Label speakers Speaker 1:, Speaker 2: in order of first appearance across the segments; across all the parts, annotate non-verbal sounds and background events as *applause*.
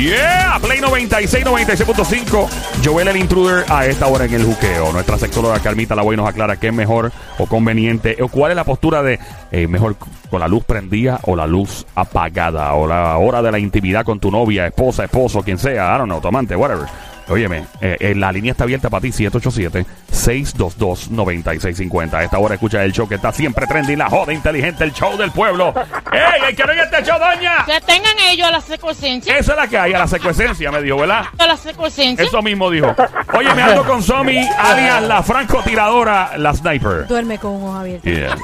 Speaker 1: Yeah, Play 96, 96.5. Joel el intruder a esta hora en el juqueo. Nuestra sexóloga Carmita La nos aclara qué es mejor o conveniente o cuál es la postura de eh, mejor con la luz prendida o la luz apagada o la hora de la intimidad con tu novia, esposa, esposo, quien sea, I don't know, tomante, whatever. Óyeme, eh, eh, la línea está abierta para ti, 787-622-9650. A esta hora escucha el show que está siempre trendy, la joda inteligente, el show del pueblo. *laughs* ¡Ey, el que no este show, doña!
Speaker 2: Que tengan ellos a la secuencia.
Speaker 1: Esa es la que hay, a la secuencia, me dijo, ¿verdad?
Speaker 2: A la secuencia.
Speaker 1: Eso mismo dijo. Oye, me ando con Somi, *laughs* alias la francotiradora, la sniper.
Speaker 3: Duerme con ojos abiertos.
Speaker 1: Yeah.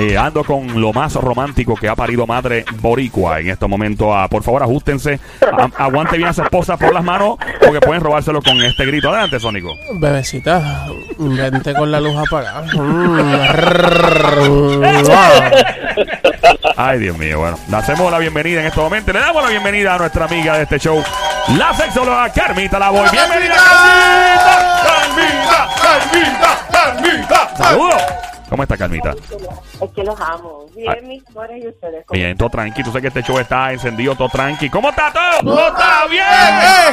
Speaker 1: Eh, ando con lo más romántico que ha parido madre boricua en este momento. Ah, por favor, ajustense. A- aguante bien a su esposa por las manos porque pueden robárselo con este grito. Adelante, Sónico.
Speaker 4: Bebecita, vente con la luz apagada.
Speaker 1: Ay, Dios mío. Bueno, le hacemos la bienvenida en este momento. Le damos la bienvenida a nuestra amiga de este show, la sexóloga Carmita La Boy. ¡Bienvenida, Carmita! ¡Carmita! ¡Carmita! ¡Saludos! ¿Cómo está, Carmita?
Speaker 5: Es que los amo. Bien,
Speaker 1: Ah.
Speaker 5: mis amores, y ustedes. ¿cómo
Speaker 1: Bien, todo tranqui. Tú sabes que este show está encendido, todo tranqui. ¿Cómo está todo?
Speaker 4: ¡No está bien!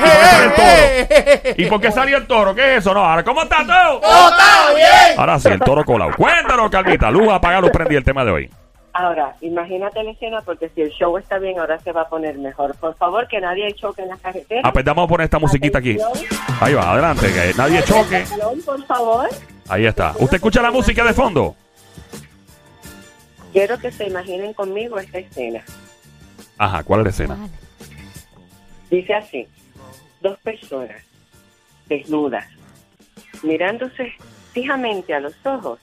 Speaker 1: ¿Y por qué sale el toro? ¿Y por qué salió el toro? ¿Qué es eso? No, ahora, ¿cómo está todo?
Speaker 4: ¡No está bien!
Speaker 1: Ahora sí, el toro colado. Cuéntanos, Carmita. Luz, apaga, luz, prendí el tema de hoy.
Speaker 5: Ahora, imagínate la escena porque si el show está bien, ahora se va a poner mejor. Por favor, que nadie choque en las carreteras.
Speaker 1: Ah, pues vamos a poner esta musiquita aquí. Ahí va, adelante, que nadie choque.
Speaker 5: Por favor,
Speaker 1: Ahí está. ¿Usted escucha la música de fondo?
Speaker 5: quiero que se imaginen conmigo esta escena.
Speaker 1: Ajá, ¿cuál es la escena?
Speaker 5: Dice así, dos personas desnudas, mirándose fijamente a los ojos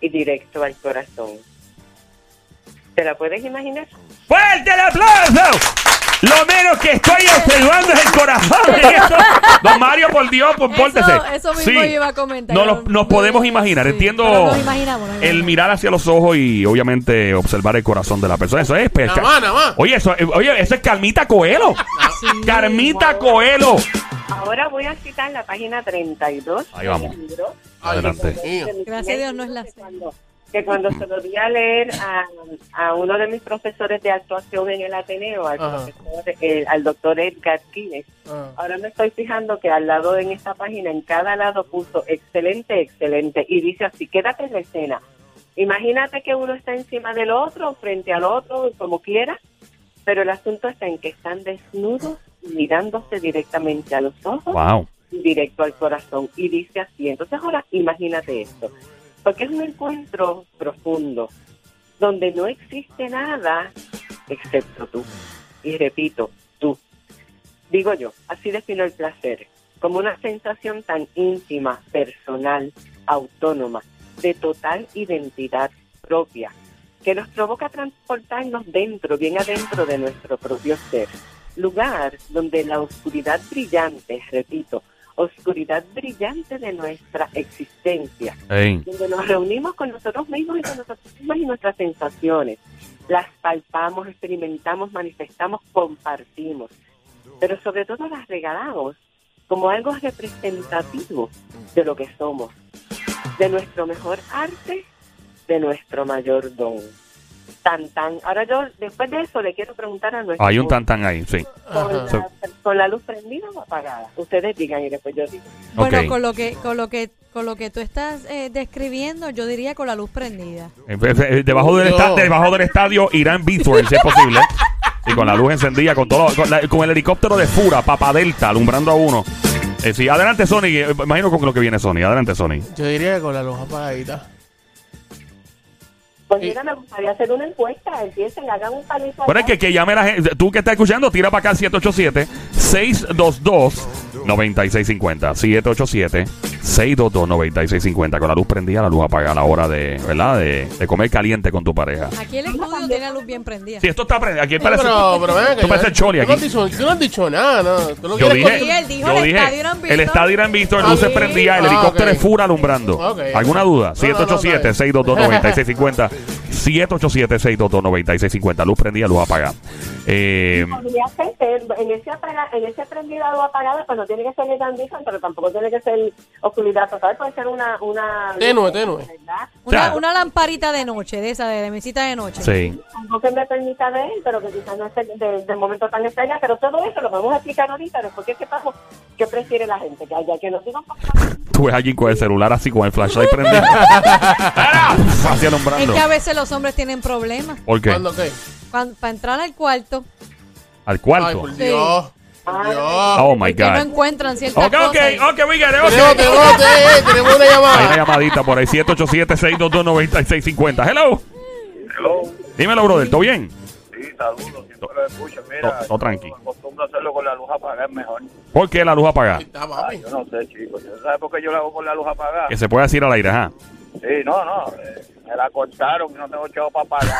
Speaker 5: y directo al corazón. ¿Te la puedes imaginar?
Speaker 1: ¡Fuerte el aplauso! Lo menos que estoy observando es el corazón de esto. Don Mario, por Dios, pues, pórtese.
Speaker 3: Eso, eso mismo
Speaker 1: Sí.
Speaker 3: iba a comentar.
Speaker 1: No, lo- nos podemos imaginar,
Speaker 3: Sí,
Speaker 1: entiendo
Speaker 3: pero nos imaginamos, nos
Speaker 1: el
Speaker 3: imaginamos.
Speaker 1: mirar hacia los ojos y obviamente observar el corazón de la persona. Eso es pesca.
Speaker 4: Nada más, nada más.
Speaker 1: Oye, eso, eh, oye, eso es Carmita Coelho.
Speaker 3: Sí.
Speaker 1: Carmita Coelho.
Speaker 5: Ahora voy a citar la página 32
Speaker 1: Ahí vamos.
Speaker 5: del libro.
Speaker 4: Ay,
Speaker 1: Adelante.
Speaker 4: Dios mío.
Speaker 3: Gracias a Dios no es la
Speaker 5: cuando, que cuando se lo di a leer a, a uno de mis profesores de actuación en el Ateneo, al, profesor, al doctor Edgar Quiles,
Speaker 4: Ah.
Speaker 5: ahora me estoy fijando que al lado en esta página, en cada lado puso excelente, excelente, y dice así, quédate en la escena. Imagínate que uno está encima del otro, frente al otro, como quiera, pero el asunto está en que están desnudos, mirándose directamente a los ojos
Speaker 1: Wow.
Speaker 5: directo al corazón y dice así. Entonces ahora imagínate esto, porque es un encuentro profundo donde no existe nada excepto tú. Y repito, tú. Digo yo, así defino el placer, como una sensación tan íntima, personal, autónoma, de total identidad propia, que nos provoca transportarnos dentro, bien adentro de nuestro propio ser. Lugar donde la oscuridad brillante, repito, oscuridad brillante de nuestra existencia,
Speaker 1: Ey.
Speaker 5: donde nos reunimos con nosotros mismos y con nosotros mismos y nuestras sensaciones. Las palpamos, experimentamos, manifestamos, compartimos, pero sobre todo las regalamos como algo representativo de lo que somos, de nuestro mejor arte, de nuestro mayor don. Tan, tan. Ahora yo, después de eso, le quiero preguntar a nuestro...
Speaker 1: Hay un tantán ahí, sí.
Speaker 5: con, la, con la luz prendida o apagada. Ustedes digan y después yo digo.
Speaker 3: Bueno, con lo que con lo que con lo que tú estás eh, describiendo, yo diría con la luz prendida.
Speaker 1: Eh, eh, eh, Debajo del, esta- debajo del estadio Irán Bithorn, si es posible. Y con la luz encendida, con todo, con, la- con el helicóptero de Fura, Papa Delta, alumbrando a uno. Eh, sí, adelante Sony, eh, imagino con lo que viene Sony, adelante Sony.
Speaker 4: Yo diría que con la luz apagadita.
Speaker 5: Pues
Speaker 4: Sí.
Speaker 5: mira, me gustaría hacer una encuesta. Empiecen, hagan un palito.
Speaker 1: Bueno, es que, que llame la gente, tú que estás escuchando, tira para acá al 787-622-9650. 787-622-9650. Con la luz prendida, la luz apagada a la hora de, ¿verdad? De, de comer caliente con tu pareja.
Speaker 3: Aquí el estudio tiene la luz bien prendida.
Speaker 1: Si esto está prendido, aquí
Speaker 4: Sí,
Speaker 1: parece...
Speaker 4: pero, pero ven,
Speaker 1: Tú pareces Choli
Speaker 4: tú no
Speaker 1: aquí.
Speaker 4: has dicho- Tú no has dicho nada, no. Tú lo
Speaker 1: Yo dije,
Speaker 3: Sí, él dijo
Speaker 1: yo
Speaker 3: el
Speaker 1: dije,
Speaker 3: estadio Irán
Speaker 1: el
Speaker 3: Bithorn.
Speaker 1: estadio Irán
Speaker 4: Ah,
Speaker 1: luces
Speaker 4: sí.
Speaker 1: prendía, el
Speaker 4: Ah,
Speaker 1: helicóptero
Speaker 4: ok.
Speaker 1: de Fura alumbrando.
Speaker 4: Ok.
Speaker 1: ¿Alguna duda?
Speaker 4: No, no, no,
Speaker 1: 787-622-9650. *laughs* 787-622-9650. Luz prendida, luz apagada. Eh,
Speaker 5: Podría ser, en ese, apaga- en ese prendido o apagado, pues no tiene que ser ni tan difícil, pero tampoco tiene que ser oscuridad total, puede ser una... una
Speaker 4: Tenue, tenue.
Speaker 3: Una,
Speaker 1: Claro.
Speaker 3: una lamparita de noche, de esa, de, de mesita de noche.
Speaker 1: sí.
Speaker 5: Algo que me permita ver, pero que quizás no esté de, de momento tan extraña, pero todo eso lo vamos a explicar ahorita, después que sepamos qué prefiere la gente, que haya que nos digan.
Speaker 1: Tú ves a alguien con el celular así, con el flashlight *laughs* prendido. así
Speaker 3: Es
Speaker 1: alumbrando.
Speaker 3: que a veces los hombres tienen problemas.
Speaker 1: ¿Por qué?
Speaker 4: ¿Cuándo qué?
Speaker 3: para entrar al cuarto,
Speaker 1: Al
Speaker 4: Ay,
Speaker 1: cuarto.
Speaker 4: por
Speaker 3: Sí.
Speaker 4: Dios. Por Dios.
Speaker 1: Oh my
Speaker 3: que no
Speaker 1: God.
Speaker 3: encuentran ciertas
Speaker 1: Ok, ok,
Speaker 3: cosas.
Speaker 1: ok, we get it, ok.
Speaker 4: Tenemos, tenemos, eh, tenemos una
Speaker 1: Hay una llamadita por ahí, 787-622-9650. Hello.
Speaker 6: Hello.
Speaker 1: Dímelo, brother, ¿todo bien?
Speaker 6: Sí, saludos, siempre lo escucho. Mira,
Speaker 1: To- todo tranqui.
Speaker 6: yo acostumbro a hacerlo con la luz apagada, es mejor.
Speaker 1: ¿Por qué la luz apagada?
Speaker 4: Está.
Speaker 6: Yo no sé, chicos. ¿Sabes por qué yo la hago con la luz apagada?
Speaker 1: Que se puede decir al aire, ajá.
Speaker 6: Sí, no, no. eh, me la cortaron y no tengo chavo para pagar.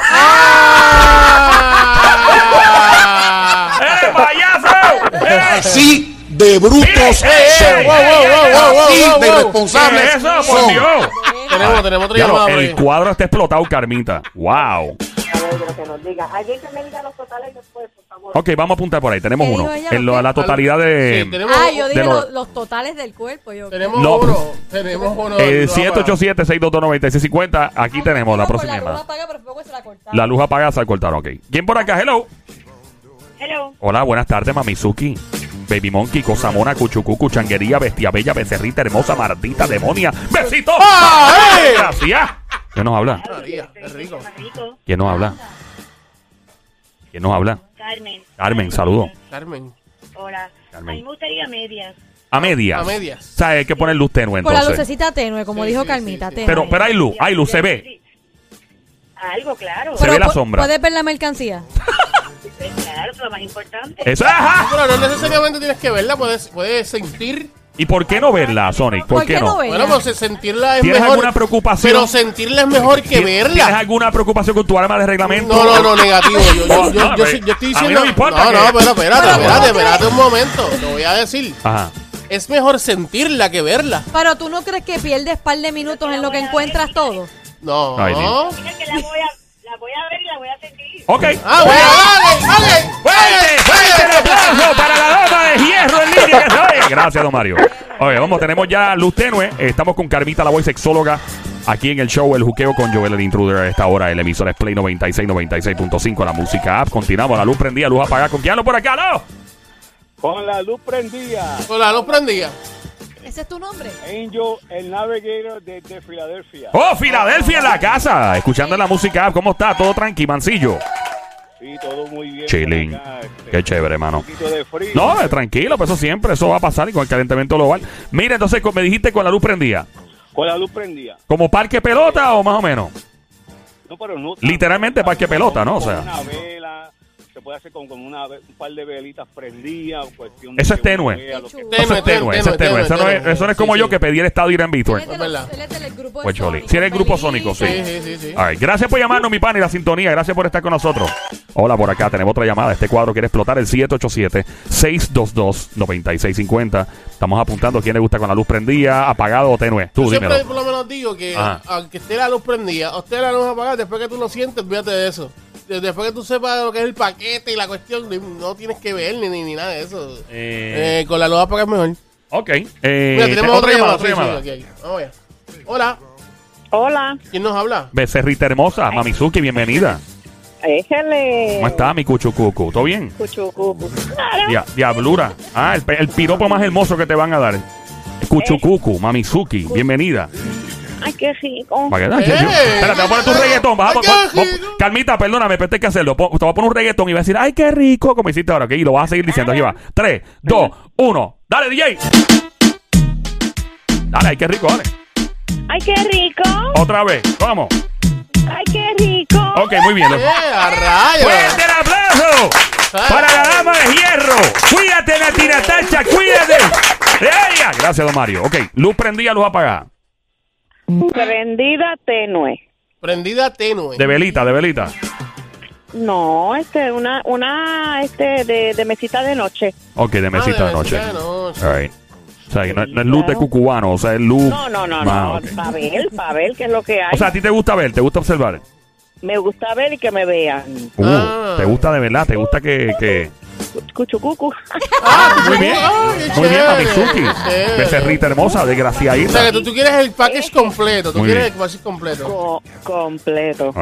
Speaker 4: ¡Ah!
Speaker 1: ¡Eh, payaso! ¡Eh!
Speaker 7: Así de brutos
Speaker 1: ¡Eh, eh,
Speaker 7: son.
Speaker 1: eh,
Speaker 4: Wow, wow, wow, wow,
Speaker 7: de irresponsables
Speaker 1: ¿Qué es eso, por
Speaker 7: son.
Speaker 1: Dios?
Speaker 4: Tenemos, tenemos otra llamada
Speaker 1: el cuadro está explotado, Carmita. Wow.
Speaker 5: A pero que nos diga. Alguien que me diga los totales después, por favor.
Speaker 1: Ok, vamos a apuntar por ahí. Tenemos
Speaker 3: ¿Qué
Speaker 1: uno.
Speaker 3: dijo ella?
Speaker 1: En lo- la totalidad
Speaker 4: Sí,
Speaker 1: de...
Speaker 4: tenemos,
Speaker 3: Ah, yo dije
Speaker 1: de los-
Speaker 3: los, los totales del cuerpo. Yo,
Speaker 4: tenemos
Speaker 1: No.
Speaker 4: uno. Tenemos uno.
Speaker 1: Eh,
Speaker 4: No,
Speaker 1: 787-622-9650. Aquí
Speaker 3: Ay,
Speaker 1: tenemos la
Speaker 3: con
Speaker 1: próxima
Speaker 3: La luz
Speaker 1: llamada.
Speaker 3: apagada, pero luego se la cortaron.
Speaker 1: La luz apagada se cortaron, ok. ¿Quién por acá? Hello.
Speaker 2: Hello.
Speaker 1: Hola, buenas tardes, Mamizuki. Baby Monkey, Cosamona, Cuchucucu, Changuería, Bestia Bella, Becerrita, Hermosa, Mardita, Demonia. ¡Besito!
Speaker 4: ¡Ah, eh!
Speaker 1: Gracias. ¿Quién nos habla? ¿Quién nos habla? ¿Quién nos habla?
Speaker 2: Carmen.
Speaker 1: Carmen, saludo.
Speaker 4: Carmen.
Speaker 2: Hola.
Speaker 1: Carmen.
Speaker 2: A mí me gustaría medias.
Speaker 1: A medias.
Speaker 4: A medias.
Speaker 1: O sea, hay que poner luz tenue
Speaker 3: Con la
Speaker 1: entonces.
Speaker 3: lucecita tenue, como
Speaker 4: Sí,
Speaker 3: dijo
Speaker 4: sí,
Speaker 3: Carmita.
Speaker 4: sí, sí.
Speaker 3: tenue.
Speaker 1: Pero, pero hay luz, hay luz, se ve.
Speaker 2: Algo, claro.
Speaker 1: se ve la sombra.
Speaker 3: ¿Puedes ver la mercancía? *laughs*
Speaker 2: Es lo más importante.
Speaker 4: Pero no necesariamente tienes que verla, puedes, puedes sentir.
Speaker 1: ¿Y por qué no verla, Sonic? ¿Por, qué no?
Speaker 3: verla?
Speaker 4: Bueno, pues sentirla es
Speaker 1: ¿Tienes
Speaker 4: mejor.
Speaker 1: alguna preocupación?
Speaker 4: Pero sentirla es mejor que
Speaker 1: ¿Tienes
Speaker 4: verla.
Speaker 1: alguna preocupación con tu arma de reglamento?
Speaker 4: No, no, no, negativo. Yo, yo,
Speaker 1: No,
Speaker 4: yo,
Speaker 1: no,
Speaker 4: yo,
Speaker 1: me-
Speaker 4: sí- yo estoy
Speaker 1: a mí
Speaker 4: diciendo.
Speaker 1: no me importa
Speaker 4: no,
Speaker 1: que-
Speaker 4: no, pero espérate,
Speaker 3: Pero,
Speaker 4: espérate,
Speaker 3: ¿cómo
Speaker 4: espérate un momento. Te voy a decir.
Speaker 1: Ajá.
Speaker 4: Es mejor sentirla que verla.
Speaker 3: Pero tú no crees que pierdes par de minutos en lo que encuentras todo.
Speaker 4: No.
Speaker 1: Ay,
Speaker 2: Mira que la voy a, la voy a ver y la voy a sentir.
Speaker 1: Ok.
Speaker 4: Ah, bueno, dale, dale.
Speaker 1: ¡Fuerte, fuerte el aplauso para la dama de hierro en línea que se oye! Gracias, don Mario. Oye, vamos, tenemos ya luz tenue. Estamos con Carmita, la voz sexóloga, aquí en el show El Juqueo con Joel el Intruder a esta hora. El emisor es Play 96, 96.5, la música app. Continuamos, la luz prendida, luz apagada. ¿Con quién hablo por acá, no?
Speaker 6: Con la luz prendida.
Speaker 4: Con la luz prendida.
Speaker 3: ¿Ese es tu nombre?
Speaker 6: Angel, el navigator de, de Filadelfia.
Speaker 1: ¡Oh, Filadelfia en la casa! Escuchando la música. ¿Cómo está? ¿Todo tranqui, mancillo?
Speaker 6: Sí, todo muy bien.
Speaker 1: Chilling.
Speaker 6: este,
Speaker 1: Qué chévere,
Speaker 6: Un
Speaker 1: mano.
Speaker 6: poquito de frío.
Speaker 1: No, eh, tranquilo, pues eso siempre, eso va a pasar y con el calentamiento global. Mira, entonces me dijiste con la luz prendida.
Speaker 6: Con la luz prendida.
Speaker 1: ¿Como parque pelota o más o menos?
Speaker 6: No, pero no.
Speaker 1: Literalmente parque pelota, ¿no? O sea.
Speaker 6: una vela. Puede hacer con, con una, un par de velitas prendidas. Cuestión
Speaker 1: Eso
Speaker 6: de
Speaker 1: es tenue.
Speaker 6: vea
Speaker 1: Eso es tenue, eso es tenue. Eso no es, eso no es como
Speaker 4: Sí,
Speaker 1: yo
Speaker 4: sí.
Speaker 1: que pedí el estado de ir en
Speaker 3: Él
Speaker 1: Víctor.
Speaker 3: él es del grupo
Speaker 1: Pues.
Speaker 3: Sónico,
Speaker 1: Si eres grupo
Speaker 3: Feliz.
Speaker 1: Sónico, sí.
Speaker 4: Sí, sí, sí.
Speaker 1: All right, Gracias por llamarnos, mi pan, y la sintonía. Gracias por estar con nosotros. Hola, por acá tenemos otra llamada. Este cuadro quiere explotar el 787-622-9650. Estamos apuntando quién le gusta con la luz prendida, apagado o tenue. Tú,
Speaker 4: Yo siempre por lo menos digo que
Speaker 1: Ajá.
Speaker 4: aunque esté la luz prendida o esté la luz apagada, después que tú lo sientes, fíjate de eso. De- Después que tú sepas lo que es el paquete y la cuestión, no tienes que ver ni, ni, ni nada de eso.
Speaker 1: Eh,
Speaker 4: Eh, con la luz apagada es mejor.
Speaker 1: ok. Eh,
Speaker 4: Mira, tenemos otra llamada.
Speaker 1: otra
Speaker 4: sí, sí,
Speaker 1: llamada.
Speaker 4: aquí, aquí. Hola,
Speaker 5: Hola,
Speaker 4: ¿quién nos habla?
Speaker 1: Becerrita hermosa, Mamizuki, bienvenida.
Speaker 5: éjale.
Speaker 1: ¿Cómo está, mi cuchucucu? ¿Todo bien?
Speaker 5: Cuchucucu.
Speaker 1: Dia- diablura. Ah, el, el piropo más hermoso que te van a dar. Cuchucucu, Mamizuki, bienvenida.
Speaker 5: Ay, qué rico.
Speaker 1: ¿Para qué? Ay, Espera, te voy a poner tu reggaetón. Baja,
Speaker 4: ¡Ay,
Speaker 1: pon-
Speaker 4: qué
Speaker 1: pon-
Speaker 4: rico!
Speaker 1: Calmita, perdóname, pero hay que hacerlo. Pon- te voy a poner un reggaetón y vas a decir, ¡ay, qué rico! Como hiciste ahora, ¿ok? Y lo vas a seguir diciendo. Aquí va. 3, 2, 1. ¡Dale, DJ! Dale, ay, qué rico, dale.
Speaker 2: Ay, qué rico.
Speaker 1: Otra vez. Vamos.
Speaker 2: Ay, qué rico.
Speaker 1: Ok, muy bien.
Speaker 4: ¡Eh, a rayos!
Speaker 1: ¡Fuerte el aplauso! Para la dama de hierro. Cuídate, Nati Natacha, cuídate. De ella. Gracias, don Mario. Ok, luz prendida, luz apagada.
Speaker 5: Prendida tenue.
Speaker 4: Prendida tenue.
Speaker 1: De velita, de velita.
Speaker 5: No, este, una, una, este, de, de mesita de noche.
Speaker 1: Ok, de mesita
Speaker 4: Ah,
Speaker 1: de noche.
Speaker 4: mesita de noche.
Speaker 1: All right. O sea, que no, no es luz de cucubano, o sea, es luz.
Speaker 5: No, no, no,
Speaker 1: Ah,
Speaker 5: no.
Speaker 1: ok.
Speaker 5: Para ver, para ver qué es lo que hay.
Speaker 1: O sea, a ti te gusta ver, te gusta observar.
Speaker 2: Me gusta ver y que me vean.
Speaker 1: Uh,
Speaker 4: Ah.
Speaker 1: ¿Te gusta de verdad? ¿Te gusta que...? que...
Speaker 2: Cuchucucu.
Speaker 1: Muy bien.
Speaker 4: Ah,
Speaker 1: Muy bien, Mamizuki. Becerrita hermosa,
Speaker 4: O
Speaker 1: desgraciadita.
Speaker 4: sea, que tú, tú quieres el package completo. Tú
Speaker 1: Muy
Speaker 4: quieres
Speaker 1: bien.
Speaker 4: el package completo.
Speaker 2: Co- completo.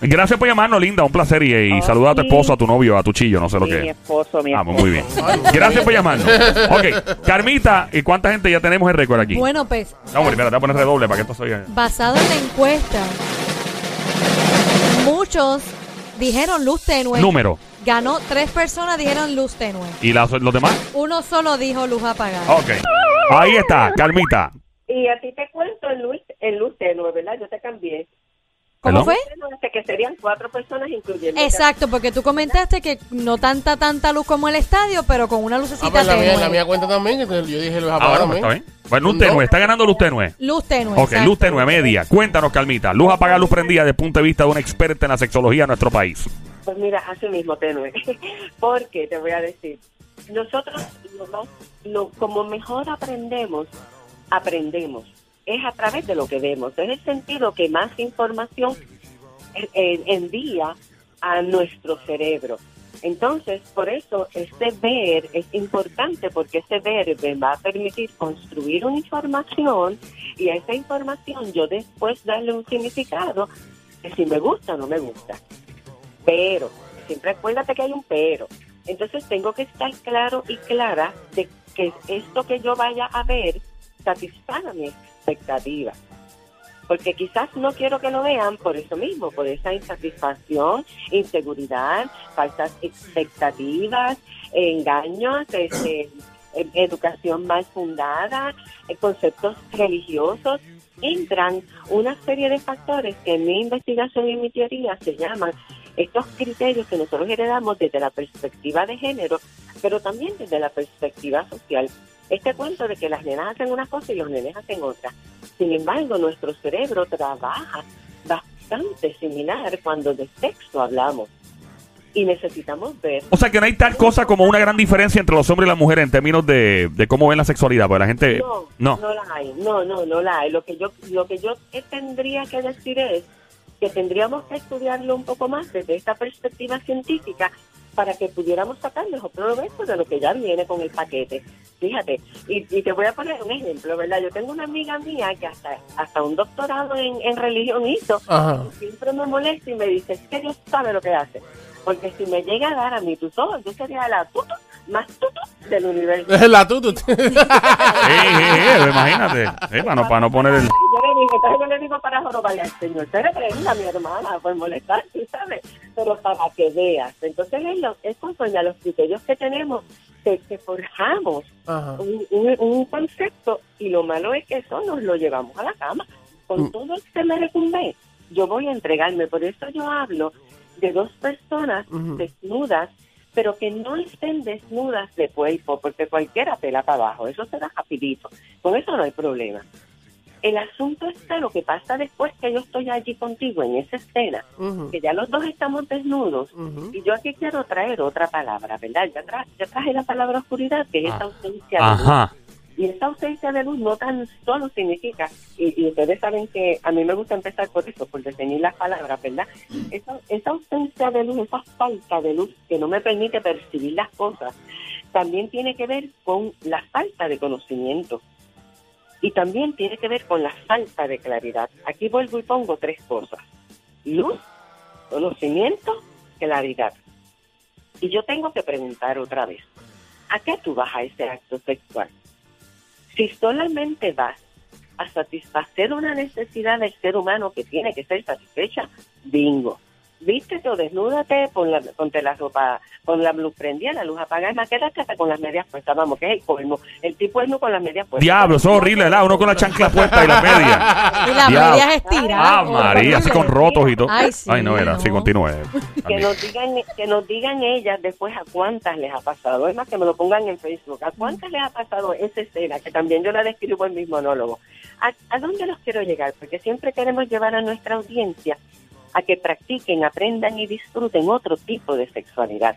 Speaker 1: Gracias por llamarnos, linda. Un placer. Y, y
Speaker 2: Oh,
Speaker 1: saluda a tu esposo, a tu novio, a tu chillo, no sé lo
Speaker 2: Mi
Speaker 1: que.
Speaker 2: esposo, mi
Speaker 1: Ah,
Speaker 2: esposo.
Speaker 1: muy bien. Gracias por llamarnos. Ok, Carmita, ¿y cuánta gente ya tenemos en récord aquí?
Speaker 3: Bueno, pues,
Speaker 1: No, hombre, espera, te voy a poner redoble para que esto se oiga.
Speaker 3: basado en la encuesta, muchos dijeron luz tenue.
Speaker 1: Número.
Speaker 3: Ganó tres personas, dijeron luz tenue.
Speaker 1: ¿Y las- los demás?
Speaker 3: Uno solo dijo luz apagada.
Speaker 1: Ok. Ahí está, Carmita.
Speaker 5: Y a ti te cuento en luz, en luz tenue, ¿verdad? Yo te cambié.
Speaker 3: ¿Cómo fue?
Speaker 5: Tenue, Que serían cuatro personas incluyendo.
Speaker 3: Exacto, porque tú comentaste que no tanta tanta luz como el estadio, pero con una
Speaker 4: Ah,
Speaker 3: lucecita
Speaker 4: pues la mía,
Speaker 3: tenue.
Speaker 4: la mía cuenta también. Yo dije los
Speaker 1: Ah,
Speaker 4: apagados
Speaker 1: bueno, pues
Speaker 4: también.
Speaker 1: está bien. Bueno, luz tenue, está ganando luz tenue.
Speaker 3: Luz tenue.
Speaker 1: Ok,
Speaker 3: exacto.
Speaker 1: luz tenue, media. Cuéntanos, Carmita. Luz apagada, luz prendida desde el punto de vista de una experta en la sexología de nuestro país.
Speaker 5: Pues mira, así mismo tenue. *laughs* Porque te voy a decir, nosotros lo más- lo- como mejor aprendemos, aprendemos. Es a través de lo que vemos. Es el sentido que más información envía a nuestro cerebro. Entonces, por eso este ver es importante porque ese ver me va a permitir construir una información y a esa información yo después darle un significado de si me gusta o no me gusta. Pero, siempre acuérdate que hay un pero. Entonces tengo que estar claro y clara de que esto que yo vaya a ver satisfaga mi expectativa. Porque quizás no quiero que lo vean por eso mismo, por esa insatisfacción, inseguridad, falsas expectativas, engaños, este, eh, educación mal fundada, eh, conceptos religiosos. Entran una serie de factores que en mi investigación y en mi teoría se llaman estos criterios que nosotros heredamos desde la perspectiva de género, pero también desde la perspectiva social. Este cuento de que las nenas hacen una cosa y los nenes hacen otra. Sin embargo, nuestro cerebro trabaja bastante similar cuando de sexo hablamos. Y necesitamos ver
Speaker 1: O sea que no hay tal cosa como una gran diferencia entre los hombres y las mujeres en términos de, de cómo ven la sexualidad, porque la gente...
Speaker 5: No,
Speaker 1: No.
Speaker 5: no la hay, no, no, no la hay. Lo que yo, lo que yo tendría que decir es que tendríamos que estudiarlo un poco más desde esta perspectiva científica para que pudiéramos sacar mejor provecho de lo que ya viene con el paquete. Fíjate, y, y te voy a poner un ejemplo, ¿verdad? Yo tengo una amiga mía que hasta, hasta un doctorado en, en religión hizo, y siempre me molesta y me dice, es que Dios sabe lo que hace. Porque si me llega a dar a mí tus ojos, yo sería la tutu más tutu del universo.
Speaker 4: Es la tutu.
Speaker 1: Eh, eh, eh, imagínate. Para, no, para no poner el... *laughs*
Speaker 5: Yo le digo, entonces yo le digo para jorobarle al Señor, te reprenda mi hermana por molestar, tú sabes, pero para que veas. Entonces es, lo, es conforme a los criterios que tenemos, que, que forjamos un, un- un concepto y lo malo es que eso nos lo llevamos a la cama. Con
Speaker 4: Mm.
Speaker 5: todo este merecumbe, yo voy a entregarme. Por eso yo hablo de dos personas desnudas, pero que no estén desnudas de cuerpo, porque cualquiera pela para abajo, eso se da rapidito. Con eso no hay problema. El asunto está lo que pasa después que yo estoy allí contigo en esa escena, que ya los dos estamos desnudos, y yo aquí quiero traer otra palabra, ¿verdad? Ya, tra- ya traje la palabra oscuridad, que es esa ausencia de luz.
Speaker 1: Ajá.
Speaker 5: Y esa ausencia de luz no tan solo significa, y, ustedes saben que a mí me gusta empezar por eso, por definir las palabras, ¿verdad? Esa, esa ausencia de luz, esa falta de luz que no me permite percibir las cosas, también tiene que ver con la falta de conocimiento. Y también tiene que ver con la falta de claridad. Aquí vuelvo y pongo tres cosas. Luz, conocimiento, claridad. Y yo tengo que preguntar otra vez, ¿a qué tú vas a ese acto sexual? Si solamente vas a satisfacer una necesidad del ser humano que tiene que ser satisfecha, bingo. Vístete o desnúdate, pon la, ponte la ropa, con la luz prendida, la luz apagada, es más, quédate hasta con las medias puestas, vamos, que es el colmo. El tipo es no con las medias puestas.
Speaker 1: Diablo, eso es horrible, ¿verdad? Uno con la chancla puesta y las medias.
Speaker 3: Y las
Speaker 1: Diablo.
Speaker 3: medias estiradas.
Speaker 1: Ah, María, así con rotos y todo.
Speaker 3: Ay, sí,
Speaker 1: no era,
Speaker 3: no.
Speaker 1: sí, continúe.
Speaker 5: que nos digan que nos digan ellas después a cuántas les ha pasado es más que me lo pongan en Facebook a cuántas les ha pasado esa escena que también yo la describo en mi monólogo a, a dónde los quiero llegar porque siempre queremos llevar a nuestra audiencia a que practiquen aprendan y disfruten otro tipo de sexualidad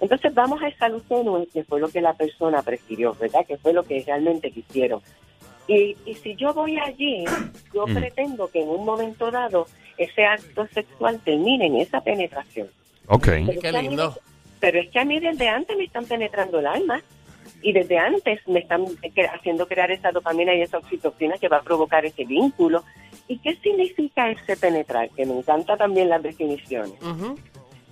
Speaker 5: entonces vamos a esa luz tenue que fue lo que la persona prefirió verdad que fue lo que realmente quisieron y, y si yo voy allí, *clears throat* yo
Speaker 1: Mm.
Speaker 5: pretendo que en un momento dado ese acto sexual termine en esa penetración.
Speaker 1: Ok.
Speaker 5: Pero
Speaker 4: Qué
Speaker 5: es que a mí-
Speaker 4: lindo.
Speaker 5: pero es que a mí desde antes me están penetrando el alma y desde antes me están cre- haciendo crear esa dopamina y esa oxitocina que va a provocar ese vínculo. ¿Y qué significa ese penetrar? Que me encanta también las definiciones.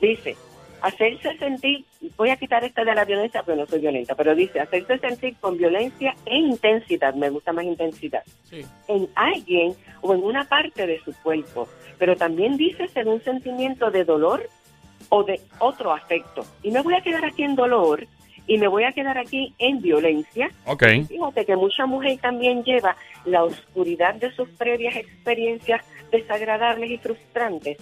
Speaker 5: Dice, hacerse sentir, voy a quitar esta de la violencia, pero no soy violenta, pero dice, hacerse sentir con violencia e intensidad, me gusta más intensidad,
Speaker 4: Sí.
Speaker 5: en alguien o en una parte de su cuerpo, pero también dice ser un sentimiento de dolor o de otro afecto. Y me voy a quedar aquí en dolor y me voy a quedar aquí en violencia.
Speaker 1: Ok.
Speaker 5: Fíjate que mucha mujer también lleva la oscuridad de sus previas experiencias desagradables y frustrantes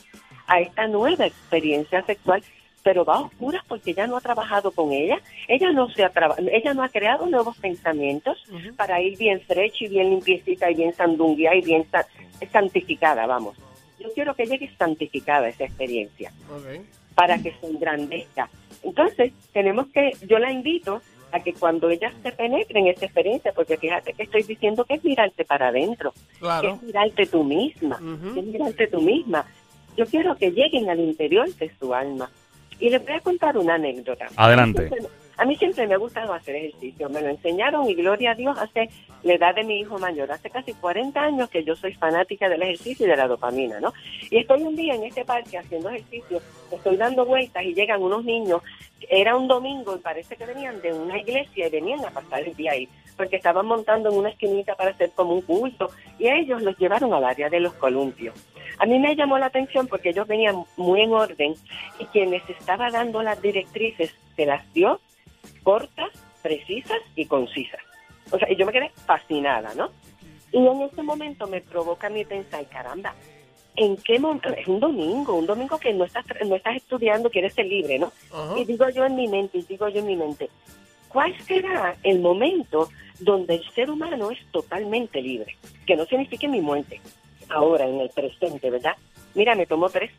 Speaker 5: a esta nueva experiencia sexual, pero va a oscuras porque ella no ha trabajado con ella, ella no se ha ella no ha creado nuevos pensamientos para ir bien fresh y bien limpiecita y bien sandunguía y bien sa- santificada, vamos. Yo quiero que llegue santificada esa experiencia
Speaker 4: Ok.
Speaker 5: Para que se engrandezca. Entonces, tenemos que, yo la invito a que cuando ella se penetre en esa experiencia, porque fíjate que estoy diciendo que es mirarte para adentro, que es mirarte tú misma, que es mirarte tú misma. Yo quiero que lleguen al interior de su alma. Y les voy a contar una anécdota.
Speaker 1: Adelante.
Speaker 5: A mí siempre me ha gustado hacer ejercicio. Me lo enseñaron y gloria a Dios hace la edad de mi hijo mayor. Hace casi 40 años que yo soy fanática del ejercicio y de la dopamina, ¿no? Y estoy un día en este parque haciendo ejercicio, estoy dando vueltas y llegan unos niños. Era un domingo y parece que venían de una iglesia y venían a pasar el día ahí, porque estaban montando en una esquinita para hacer como un culto y ellos los llevaron al área de los columpios. A mí me llamó la atención porque ellos venían muy en orden y quien les estaba dando las directrices se las dio cortas, precisas y concisas. O sea, y yo me quedé fascinada, ¿no? Y en ese momento me provoca mi pensar, caramba, ¿en qué momento? Es un domingo, un domingo que no estás, no estás estudiando, quieres ser libre, ¿no? Y digo yo en mi mente, y digo yo en mi mente, ¿cuál será el momento donde el ser humano es totalmente libre? Que no signifique mi muerte, ahora, en el presente, ¿verdad? Mira, me tomó tres,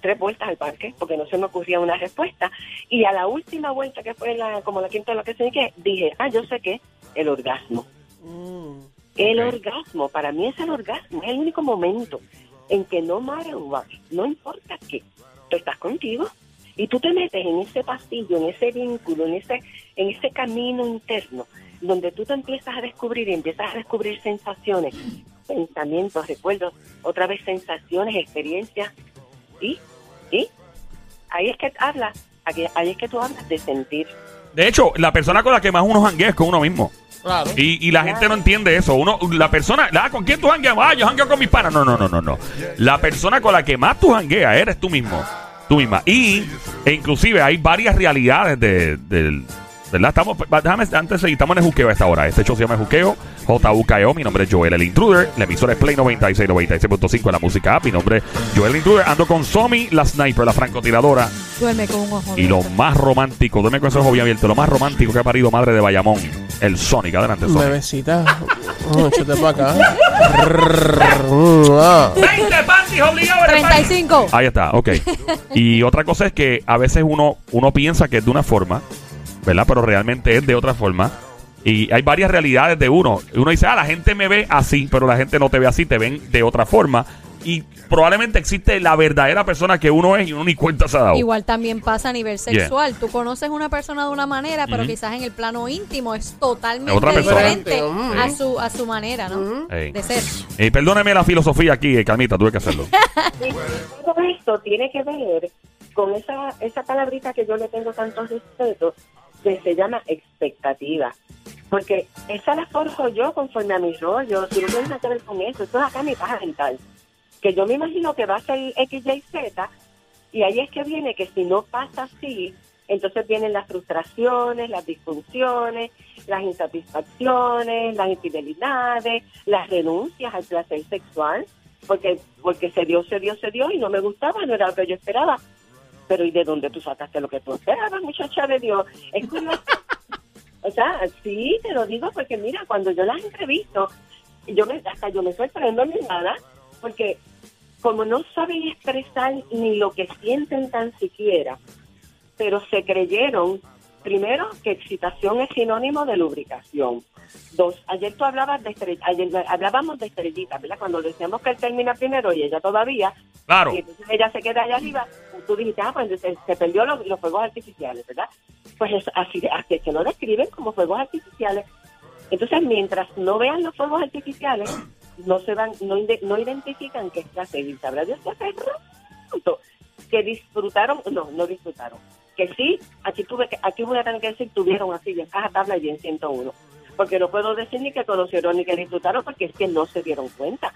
Speaker 5: tres vueltas al parque porque no se me ocurría una respuesta. Y a la última vuelta, que fue la, como la quinta o la que sé qué, dije, ah, yo sé qué, el orgasmo.
Speaker 4: Mm.
Speaker 5: El orgasmo, para mí es el orgasmo, es el único momento en que no matter what, no importa qué, tú estás contigo y tú te metes en ese pasillo, en ese vínculo, en ese, en ese camino interno, donde tú te empiezas a descubrir y empiezas a descubrir sensaciones, pensamientos, recuerdos, otra vez sensaciones, experiencias, y, y ahí es que hablas, aquí- ahí es que tú hablas de sentir.
Speaker 1: De hecho, la persona con la que más uno janguea es con uno mismo.
Speaker 4: Claro.
Speaker 1: Y, y la gente no entiende eso. Uno, la persona, ah, ¿con quién tú jangueas? Ah, yo jangueo con mis panas. No, no, no, no, no. La persona con la que más tú jangueas eres tú mismo. Tú misma. Y, e inclusive, hay varias realidades de, del- ¿Verdad? Estamos, déjame, antes de seguir, estamos en el juqueo a esta hora. Este show se llama El Juqueo, JUKEO. Mi nombre es Joel el Intruder. La emisora es Play 96, 96.5 en la música app. Mi nombre es Joel el Intruder. Ando con Somi, la sniper, la francotiradora.
Speaker 3: Duerme con un ojo.
Speaker 1: Y lo más romántico, duerme con ese ojo bien abierto, lo más romántico que ha parido madre de Bayamón, el Sonic. Adelante, Sonic.
Speaker 4: Bebecita. Oh, échate para acá. Mm, ah.
Speaker 1: 20 panties obligados en el país.
Speaker 3: 35.
Speaker 1: Ahí está, ok. y otra cosa es que a veces uno, uno piensa que es de una forma, ¿verdad? Pero realmente es de otra forma. Y hay varias realidades de uno. Uno dice, ah, la gente me ve así, pero la gente no te ve así, te ven de otra forma. Y probablemente existe la verdadera persona que uno es y uno ni cuenta se ha dado.
Speaker 3: Igual también pasa a nivel sexual. Tú conoces una persona de una manera, pero quizás en el plano íntimo es totalmente
Speaker 1: Otra persona.
Speaker 3: diferente a
Speaker 4: mm.
Speaker 3: su a su manera, ¿no?
Speaker 1: Ey.
Speaker 3: De ser.
Speaker 1: Eh, perdóneme la filosofía aquí, eh, Calmita, tuve que hacerlo. *laughs*
Speaker 5: Todo esto tiene que ver con esa, esa palabrita que yo le tengo tanto respeto, se llama expectativa. Porque esa la forjo yo conforme a mi rollo, tú no tienes nada que ver con eso, eso es acá mi paja mental. Que yo me imagino que va a ser X, Y, Z, y ahí es que viene que si no pasa así, entonces vienen las frustraciones, las disfunciones, las insatisfacciones, las infidelidades, las renuncias al placer sexual, porque porque se dio, se dio, se dio y no me gustaba, no era lo que yo esperaba. Pero ¿y de dónde tú sacaste lo que tú esperabas, muchacha de Dios? Es curioso. *laughs* O sea, sí, te lo digo porque mira, cuando yo las entrevisto, yo me, hasta yo me sorprendo en mi nada, porque como no saben expresar ni lo que sienten tan siquiera, pero se creyeron, primero, que excitación es sinónimo de lubricación. Dos, ayer tú hablabas de estrell- ayer hablábamos de estrellitas, ¿verdad? Cuando decíamos que él termina primero y ella todavía,
Speaker 1: Claro.
Speaker 5: y entonces ella se queda allá arriba, tú dijiste, ah, pues se, se perdió los, los fuegos artificiales, ¿verdad? Pues es así, así es que lo describen como fuegos artificiales. Entonces, mientras no vean los fuegos artificiales, no se van, no, ide- no identifican que es y sabrá Dios que hace rato que disfrutaron, no, no disfrutaron. Que sí, aquí tuve que, aquí voy a tener que decir, tuvieron así en caja tabla y en 101. Porque no puedo decir ni que conocieron ni que disfrutaron, porque es que no se dieron cuenta.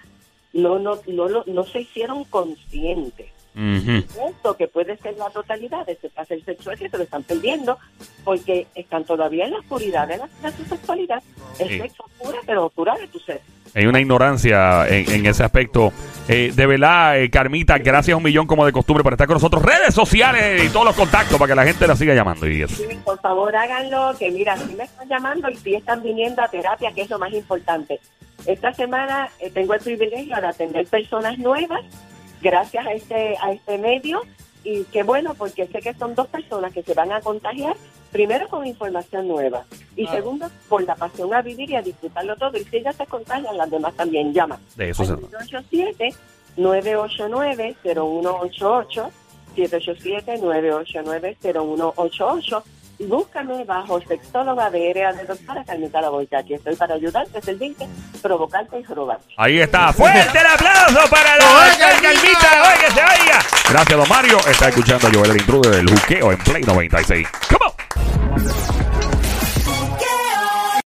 Speaker 5: No, no, no, no, no se hicieron conscientes
Speaker 1: Ujú.
Speaker 5: esto que puede ser la totalidad de ese placer sexual que se lo están perdiendo porque están todavía en la oscuridad de la, de su sexualidad. El
Speaker 1: Sí.
Speaker 5: sexo oscura, pero oscura de tu ser.
Speaker 1: Hay una ignorancia en, en ese aspecto. Eh, de verdad, eh, Carmita, gracias un millón como de costumbre por estar con nosotros. Redes sociales y todos los contactos para que la gente la siga llamando. Y eso.
Speaker 5: Sí, por favor háganlo, que mira, si me están llamando y si están viniendo a terapia, que es lo más importante. Esta semana eh, tengo el privilegio de atender personas nuevas gracias a este, a este medio y qué bueno porque sé que son dos personas que se van a contagiar, primero con información nueva y segundo por la pasión a vivir y a disfrutarlo todo. Y si ellas se contagian, las demás también llaman.
Speaker 1: De eso se trata.
Speaker 5: 787-989-0188, 787-989-0188. Y búscame bajo sexóloga de ERA de doctora Carmita La. Aquí estoy para ayudarte, servirte, provocarte y robar.
Speaker 1: Ahí está. Fuerte el aplauso para la
Speaker 4: ¡Oye,
Speaker 1: Carmita. Oye, que se oiga. Gracias, don Mario. Está escuchando a Joel el Intruder del juqueo en Play 96. Come.